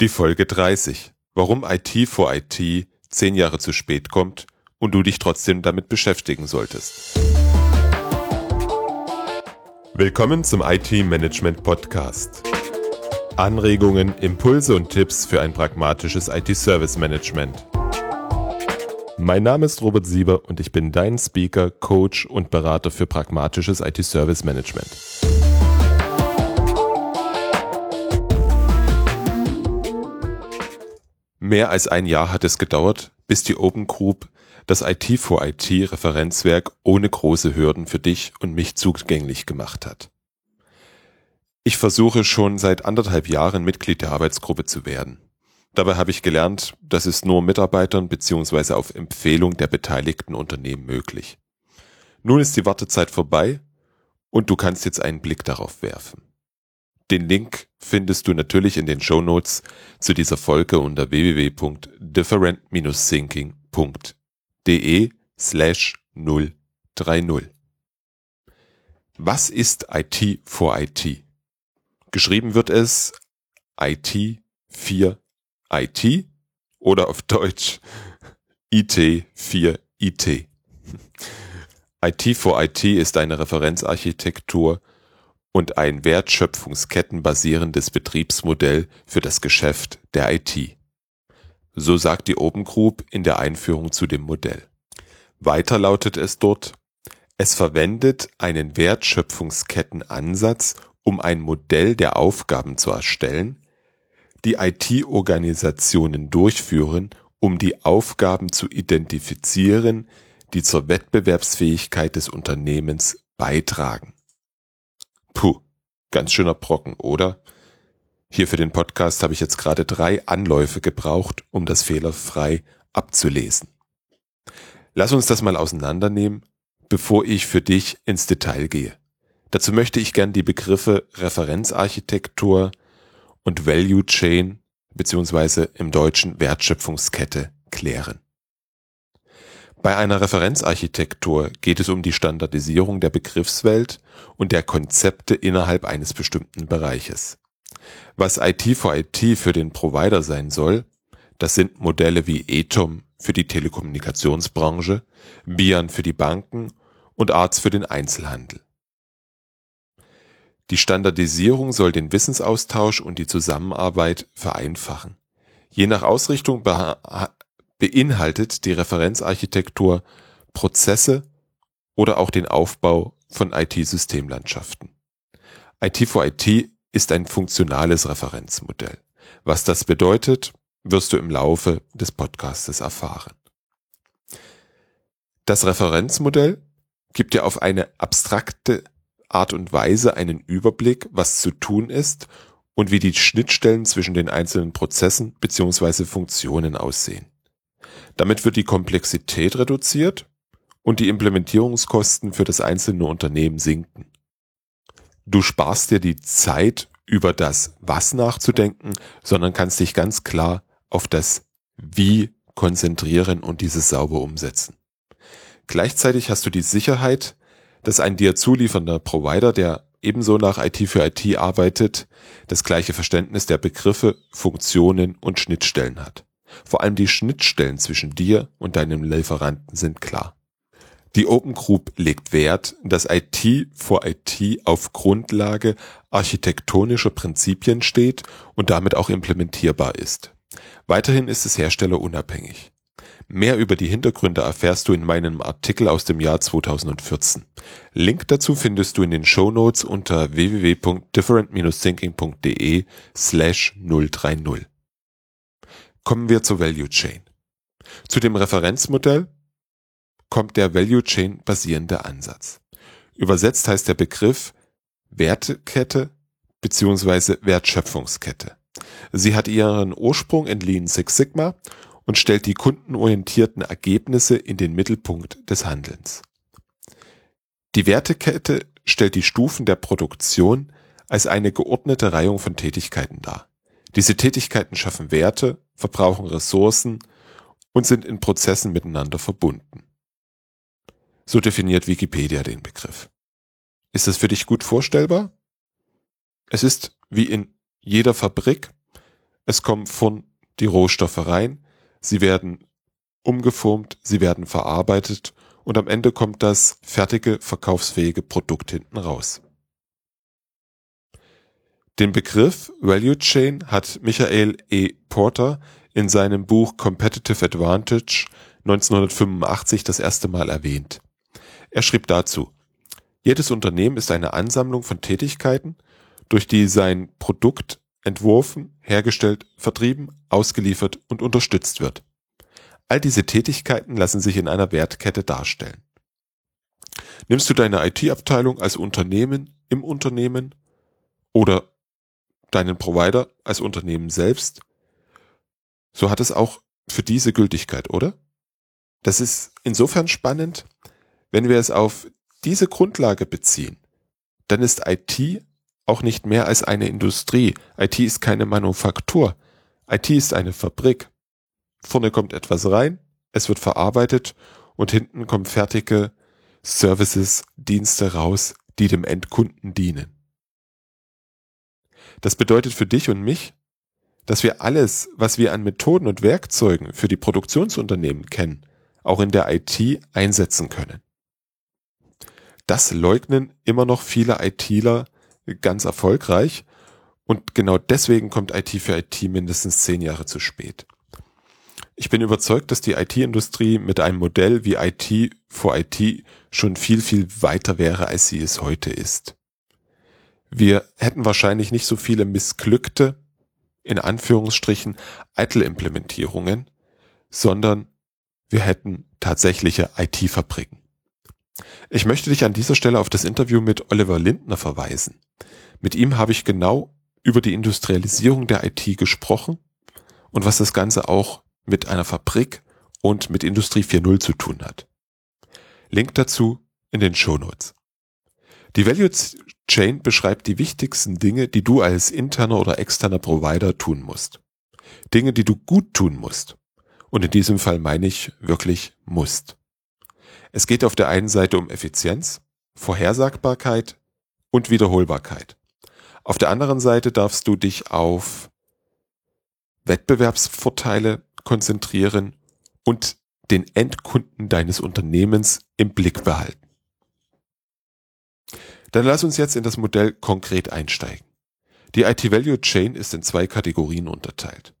Die Folge 30. Warum IT vor IT zehn Jahre zu spät kommt und du dich trotzdem damit beschäftigen solltest. Willkommen zum IT Management Podcast. Anregungen, Impulse und Tipps für ein pragmatisches IT-Service Management. Mein Name ist Robert Sieber und ich bin dein Speaker, Coach und Berater für pragmatisches IT-Service Management. Mehr als ein Jahr hat es gedauert, bis die Open Group das IT for IT Referenzwerk ohne große Hürden für dich und mich zugänglich gemacht hat. Ich versuche schon seit anderthalb Jahren Mitglied der Arbeitsgruppe zu werden. Dabei habe ich gelernt, das ist nur Mitarbeitern bzw. auf Empfehlung der beteiligten Unternehmen möglich. Nun ist die Wartezeit vorbei und du kannst jetzt einen Blick darauf werfen. Den Link findest du natürlich in den Show Notes zu dieser Folge unter www.different-thinking.de slash 030. Was ist IT for IT? Geschrieben wird es IT 4 IT oder auf Deutsch IT 4 IT. IT for IT ist eine Referenzarchitektur, und ein wertschöpfungskettenbasierendes Betriebsmodell für das Geschäft der IT. So sagt die Open Group in der Einführung zu dem Modell. Weiter lautet es dort, es verwendet einen Wertschöpfungskettenansatz, um ein Modell der Aufgaben zu erstellen, die IT-Organisationen durchführen, um die Aufgaben zu identifizieren, die zur Wettbewerbsfähigkeit des Unternehmens beitragen. Puh, ganz schöner Brocken, oder? Hier für den Podcast habe ich jetzt gerade drei Anläufe gebraucht, um das fehlerfrei abzulesen. Lass uns das mal auseinandernehmen, bevor ich für dich ins Detail gehe. Dazu möchte ich gern die Begriffe Referenzarchitektur und Value Chain beziehungsweise im Deutschen Wertschöpfungskette klären. Bei einer Referenzarchitektur geht es um die Standardisierung der Begriffswelt und der Konzepte innerhalb eines bestimmten Bereiches. Was IT for IT für den Provider sein soll, das sind Modelle wie ETOM für die Telekommunikationsbranche, BIAN für die Banken und ARTS für den Einzelhandel. Die Standardisierung soll den Wissensaustausch und die Zusammenarbeit vereinfachen. Je nach Ausrichtung beinhaltet die Referenzarchitektur Prozesse oder auch den Aufbau von IT-Systemlandschaften. IT for IT ist ein funktionales Referenzmodell. Was das bedeutet, wirst du im Laufe des Podcastes erfahren. Das Referenzmodell gibt dir auf eine abstrakte Art und Weise einen Überblick, was zu tun ist und wie die Schnittstellen zwischen den einzelnen Prozessen bzw. Funktionen aussehen. Damit wird die Komplexität reduziert und die Implementierungskosten für das einzelne Unternehmen sinken. Du sparst dir die Zeit, über das Was nachzudenken, sondern kannst dich ganz klar auf das Wie konzentrieren und dieses sauber umsetzen. Gleichzeitig hast du die Sicherheit, dass ein dir zuliefernder Provider, der ebenso nach IT für IT arbeitet, das gleiche Verständnis der Begriffe, Funktionen und Schnittstellen hat. Vor allem die Schnittstellen zwischen dir und deinem Lieferanten sind klar. Die Open Group legt Wert, dass IT vor IT auf Grundlage architektonischer Prinzipien steht und damit auch implementierbar ist. Weiterhin ist es herstellerunabhängig. Mehr über die Hintergründe erfährst du in meinem Artikel aus dem Jahr 2014. Link dazu findest du in den Show Notes unter www.different-thinking.de slash 030. Kommen wir zur Value Chain. Zu dem Referenzmodell kommt der Value Chain basierende Ansatz. Übersetzt heißt der Begriff Wertekette bzw. Wertschöpfungskette. Sie hat ihren Ursprung in Lean Six Sigma und stellt die kundenorientierten Ergebnisse in den Mittelpunkt des Handelns. Die Wertekette stellt die Stufen der Produktion als eine geordnete Reihung von Tätigkeiten dar. Diese Tätigkeiten schaffen Werte, verbrauchen Ressourcen und sind in Prozessen miteinander verbunden. So definiert Wikipedia den Begriff. Ist das für dich gut vorstellbar? Es ist wie in jeder Fabrik Es kommen von die Rohstoffe rein, sie werden umgeformt, sie werden verarbeitet und am Ende kommt das fertige, verkaufsfähige Produkt hinten raus. Den Begriff Value Chain hat Michael E. Porter in seinem Buch Competitive Advantage 1985 das erste Mal erwähnt. Er schrieb dazu, jedes Unternehmen ist eine Ansammlung von Tätigkeiten, durch die sein Produkt entworfen, hergestellt, vertrieben, ausgeliefert und unterstützt wird. All diese Tätigkeiten lassen sich in einer Wertkette darstellen. Nimmst du deine IT-Abteilung als Unternehmen im Unternehmen oder deinen Provider als Unternehmen selbst, so hat es auch für diese Gültigkeit, oder? Das ist insofern spannend, wenn wir es auf diese Grundlage beziehen, dann ist IT auch nicht mehr als eine Industrie. IT ist keine Manufaktur. IT ist eine Fabrik. Vorne kommt etwas rein, es wird verarbeitet und hinten kommen fertige Services, Dienste raus, die dem Endkunden dienen. Das bedeutet für dich und mich, dass wir alles, was wir an Methoden und Werkzeugen für die Produktionsunternehmen kennen, auch in der IT einsetzen können. Das leugnen immer noch viele ITler ganz erfolgreich und genau deswegen kommt IT für IT mindestens zehn Jahre zu spät. Ich bin überzeugt, dass die IT-Industrie mit einem Modell wie IT for IT schon viel, viel weiter wäre, als sie es heute ist. Wir hätten wahrscheinlich nicht so viele missglückte, in Anführungsstrichen, Eitel-Implementierungen, sondern wir hätten tatsächliche IT-Fabriken. Ich möchte dich an dieser Stelle auf das Interview mit Oliver Lindner verweisen. Mit ihm habe ich genau über die Industrialisierung der IT gesprochen und was das Ganze auch mit einer Fabrik und mit Industrie 4.0 zu tun hat. Link dazu in den Show Notes. Die Value Chain beschreibt die wichtigsten Dinge, die du als interner oder externer Provider tun musst. Dinge, die du gut tun musst. Und in diesem Fall meine ich wirklich musst. Es geht auf der einen Seite um Effizienz, Vorhersagbarkeit und Wiederholbarkeit. Auf der anderen Seite darfst du dich auf Wettbewerbsvorteile konzentrieren und den Endkunden deines Unternehmens im Blick behalten. Dann lass uns jetzt in das Modell konkret einsteigen. Die IT Value Chain ist in zwei Kategorien unterteilt.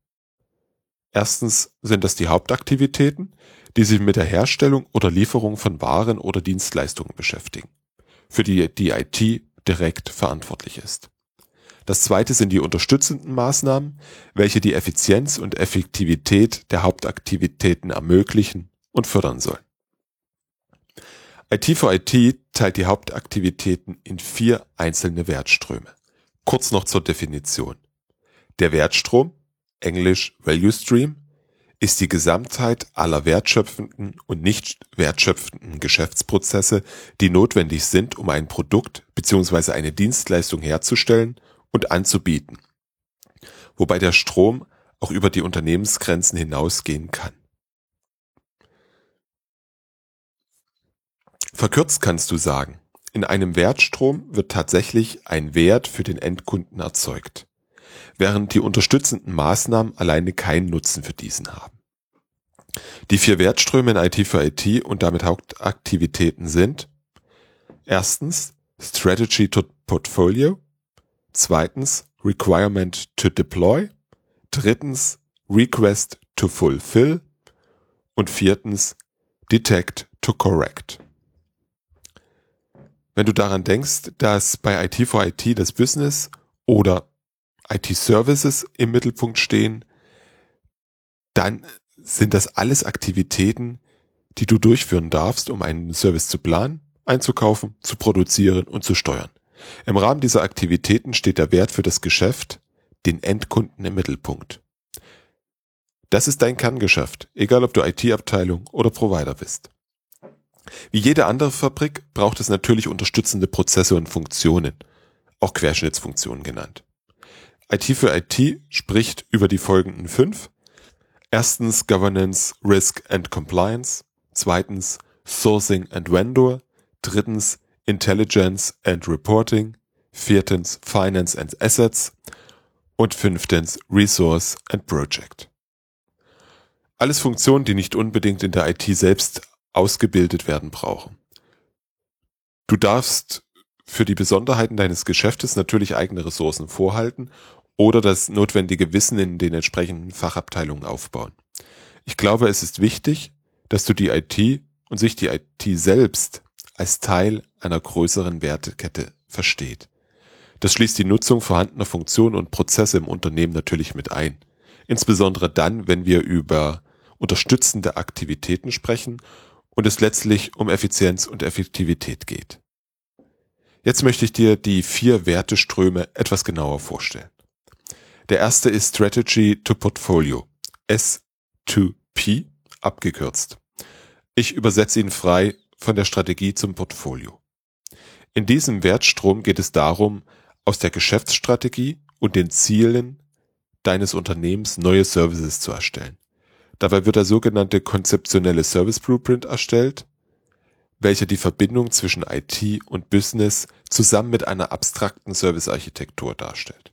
Erstens sind das die Hauptaktivitäten, die sich mit der Herstellung oder Lieferung von Waren oder Dienstleistungen beschäftigen, für die die IT direkt verantwortlich ist. Das zweite sind die unterstützenden Maßnahmen, welche die Effizienz und Effektivität der Hauptaktivitäten ermöglichen und fördern sollen. IT for IT teilt die Hauptaktivitäten in vier einzelne Wertströme. Kurz noch zur Definition. Der Wertstrom, englisch Value Stream, ist die Gesamtheit aller wertschöpfenden und nicht wertschöpfenden Geschäftsprozesse, die notwendig sind, um ein Produkt bzw. eine Dienstleistung herzustellen und anzubieten. Wobei der Strom auch über die Unternehmensgrenzen hinausgehen kann. Verkürzt kannst du sagen, in einem Wertstrom wird tatsächlich ein Wert für den Endkunden erzeugt, während die unterstützenden Maßnahmen alleine keinen Nutzen für diesen haben. Die vier Wertströme in IT für IT und damit Hauptaktivitäten sind erstens Strategy to Portfolio, zweitens Requirement to Deploy, drittens Request to Fulfill und viertens Detect to Correct. Wenn du daran denkst, dass bei IT for IT das Business oder IT-Services im Mittelpunkt stehen, dann sind das alles Aktivitäten, die du durchführen darfst, um einen Service zu planen, einzukaufen, zu produzieren und zu steuern. Im Rahmen dieser Aktivitäten steht der Wert für das Geschäft, den Endkunden im Mittelpunkt. Das ist dein Kerngeschäft, egal ob du IT-Abteilung oder Provider bist. Wie jede andere Fabrik braucht es natürlich unterstützende Prozesse und Funktionen, auch Querschnittsfunktionen genannt. IT für IT spricht über die folgenden fünf. Erstens Governance, Risk and Compliance. Zweitens Sourcing and Vendor. Drittens Intelligence and Reporting. Viertens Finance and Assets. Und fünftens Resource and Project. Alles Funktionen, die nicht unbedingt in der IT selbst ausgebildet werden brauchen. Du darfst für die Besonderheiten deines Geschäftes natürlich eigene Ressourcen vorhalten oder das notwendige Wissen in den entsprechenden Fachabteilungen aufbauen. Ich glaube, es ist wichtig, dass du die IT und sich die IT selbst als Teil einer größeren Wertekette versteht. Das schließt die Nutzung vorhandener Funktionen und Prozesse im Unternehmen natürlich mit ein. Insbesondere dann, wenn wir über unterstützende Aktivitäten sprechen und es letztlich um Effizienz und Effektivität geht. Jetzt möchte ich dir die vier Werteströme etwas genauer vorstellen. Der erste ist Strategy to Portfolio, S2P abgekürzt. Ich übersetze ihn frei von der Strategie zum Portfolio. In diesem Wertstrom geht es darum, aus der Geschäftsstrategie und den Zielen deines Unternehmens neue Services zu erstellen. Dabei wird der sogenannte konzeptionelle Service Blueprint erstellt, welcher die Verbindung zwischen IT und Business zusammen mit einer abstrakten Servicearchitektur darstellt.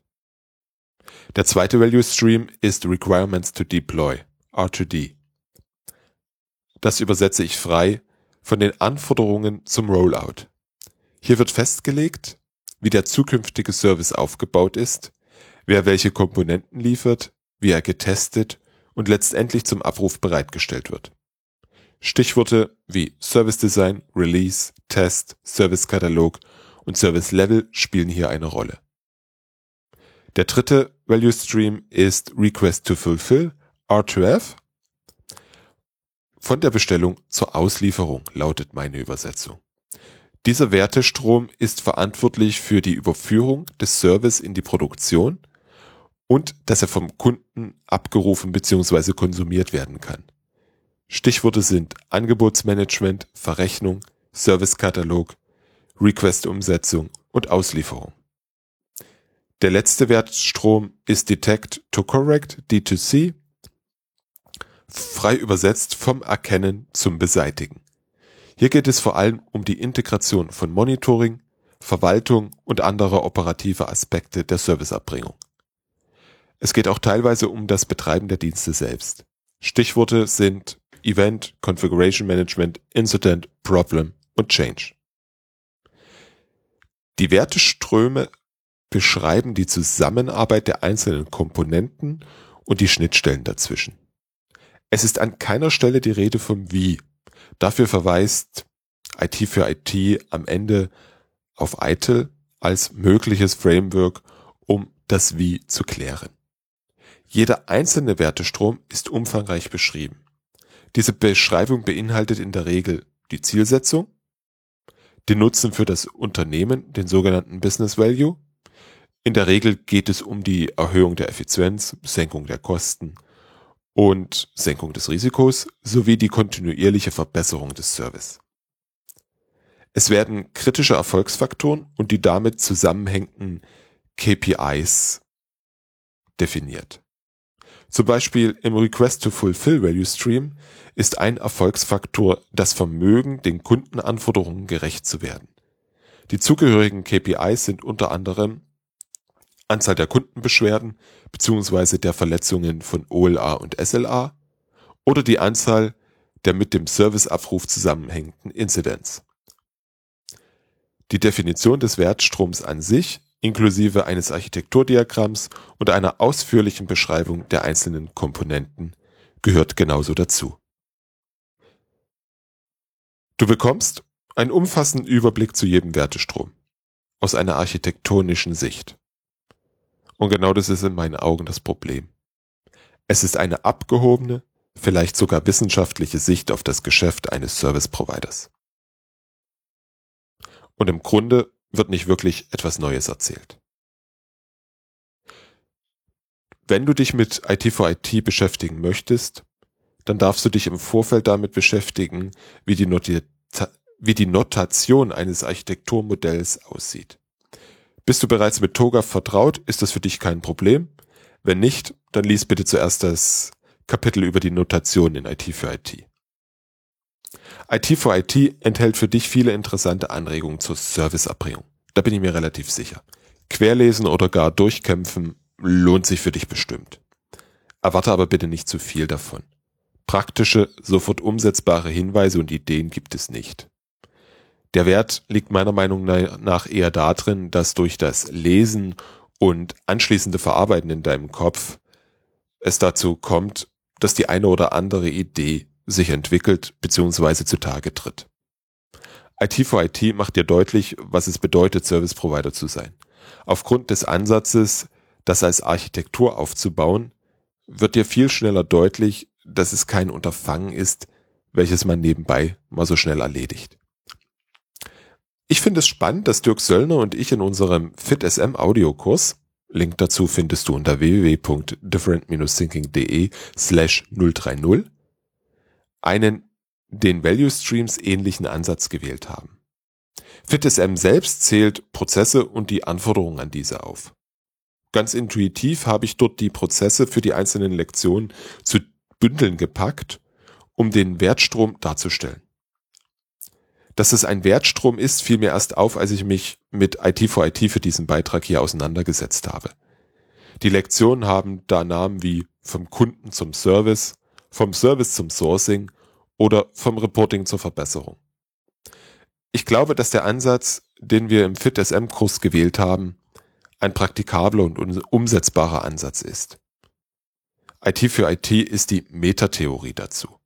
Der zweite Value Stream ist Requirements to Deploy, R2D. Das übersetze ich frei von den Anforderungen zum Rollout. Hier wird festgelegt, wie der zukünftige Service aufgebaut ist, wer welche Komponenten liefert, wie er getestet und letztendlich zum Abruf bereitgestellt wird. Stichworte wie Service Design, Release, Test, Service Katalog und Service Level spielen hier eine Rolle. Der dritte Value Stream ist Request to Fulfill, R2F. Von der Bestellung zur Auslieferung lautet meine Übersetzung. Dieser Wertestrom ist verantwortlich für die Überführung des Service in die Produktion und dass er vom Kunden abgerufen bzw. konsumiert werden kann. Stichworte sind Angebotsmanagement, Verrechnung, Servicekatalog, Request-Umsetzung und Auslieferung. Der letzte Wertstrom ist Detect to Correct, D2C, frei übersetzt vom Erkennen zum Beseitigen. Hier geht es vor allem um die Integration von Monitoring, Verwaltung und anderer operativer Aspekte der Serviceerbringung. Es geht auch teilweise um das Betreiben der Dienste selbst. Stichworte sind Event, Configuration Management, Incident, Problem und Change. Die Werteströme beschreiben die Zusammenarbeit der einzelnen Komponenten und die Schnittstellen dazwischen. Es ist an keiner Stelle die Rede vom Wie. Dafür verweist IT für IT am Ende auf ITIL als mögliches Framework, um das Wie zu klären. Jeder einzelne Wertestrom ist umfangreich beschrieben. Diese Beschreibung beinhaltet in der Regel die Zielsetzung, den Nutzen für das Unternehmen, den sogenannten Business Value. In der Regel geht es um die Erhöhung der Effizienz, Senkung der Kosten und Senkung des Risikos sowie die kontinuierliche Verbesserung des Service. Es werden kritische Erfolgsfaktoren und die damit zusammenhängenden KPIs definiert. Zum Beispiel im Request to Fulfill Value Stream ist ein Erfolgsfaktor das Vermögen, den Kundenanforderungen gerecht zu werden. Die zugehörigen KPIs sind unter anderem Anzahl der Kundenbeschwerden bzw. der Verletzungen von OLA und SLA oder die Anzahl der mit dem Serviceabruf zusammenhängenden Incidents. Die Definition des Wertstroms an sich inklusive eines Architekturdiagramms und einer ausführlichen Beschreibung der einzelnen Komponenten gehört genauso dazu. Du bekommst einen umfassenden Überblick zu jedem Wertestrom aus einer architektonischen Sicht. Und genau das ist in meinen Augen das Problem. Es ist eine abgehobene, vielleicht sogar wissenschaftliche Sicht auf das Geschäft eines Service Providers. Und im Grunde wird nicht wirklich etwas Neues erzählt. Wenn du dich mit IT for IT beschäftigen möchtest, dann darfst du dich im Vorfeld damit beschäftigen, wie die, wie die Notation eines Architekturmodells aussieht. Bist du bereits mit Toga vertraut, ist das für dich kein Problem. Wenn nicht, dann lies bitte zuerst das Kapitel über die Notation in IT für IT. IT for IT enthält für dich viele interessante Anregungen zur Serviceerbringung. Da bin ich mir relativ sicher. Querlesen oder gar durchkämpfen lohnt sich für dich bestimmt. Erwarte aber bitte nicht zu viel davon. Praktische, sofort umsetzbare Hinweise und Ideen gibt es nicht. Der Wert liegt meiner Meinung nach eher darin, dass durch das Lesen und anschließende Verarbeiten in deinem Kopf es dazu kommt, dass die eine oder andere Idee sich entwickelt bzw. zutage tritt. IT for IT macht dir deutlich, was es bedeutet, Service Provider zu sein. Aufgrund des Ansatzes, das als Architektur aufzubauen, wird dir viel schneller deutlich, dass es kein Unterfangen ist, welches man nebenbei mal so schnell erledigt. Ich finde es spannend, dass Dirk Söllner und ich in unserem FitSM Audiokurs, Link dazu findest du unter www.different-thinking.de slash 030, einen den Value Streams ähnlichen Ansatz gewählt haben. FitSM selbst zählt Prozesse und die Anforderungen an diese auf. Ganz intuitiv habe ich dort die Prozesse für die einzelnen Lektionen zu Bündeln gepackt, um den Wertstrom darzustellen. Dass es ein Wertstrom ist, fiel mir erst auf, als ich mich mit IT for IT für diesen Beitrag hier auseinandergesetzt habe. Die Lektionen haben da Namen wie vom Kunden zum Service, vom Service zum Sourcing oder vom Reporting zur Verbesserung. Ich glaube, dass der Ansatz, den wir im FitSM-Kurs gewählt haben, ein praktikabler und umsetzbarer Ansatz ist. IT für IT ist die Metatheorie dazu.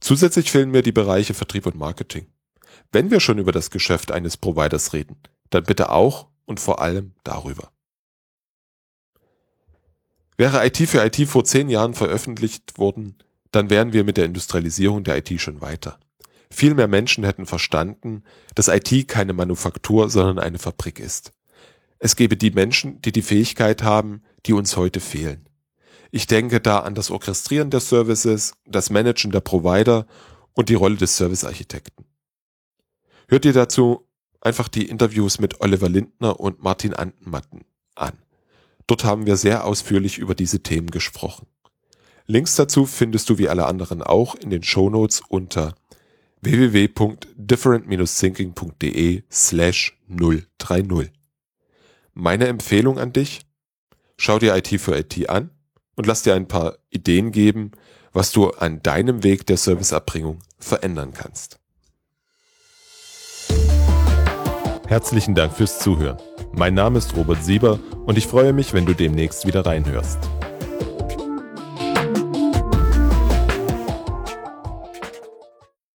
Zusätzlich fehlen mir die Bereiche Vertrieb und Marketing. Wenn wir schon über das Geschäft eines Providers reden, dann bitte auch und vor allem darüber. Wäre IT für IT vor zehn Jahren veröffentlicht worden, dann wären wir mit der Industrialisierung der IT schon weiter. Viel mehr Menschen hätten verstanden, dass IT keine Manufaktur, sondern eine Fabrik ist. Es gäbe die Menschen, die die Fähigkeit haben, die uns heute fehlen. Ich denke da an das Orchestrieren der Services, das Managen der Provider und die Rolle des Servicearchitekten. Hört ihr dazu einfach die Interviews mit Oliver Lindner und Martin Antenmatten an. Dort haben wir sehr ausführlich über diese Themen gesprochen. Links dazu findest du wie alle anderen auch in den Shownotes unter www.different-thinking.de slash 030. Meine Empfehlung an dich, schau dir IT für IT an und lass dir ein paar Ideen geben, was du an deinem Weg der Serviceerbringung verändern kannst. Herzlichen Dank fürs Zuhören. Mein Name ist Robert Sieber und ich freue mich, wenn du demnächst wieder reinhörst.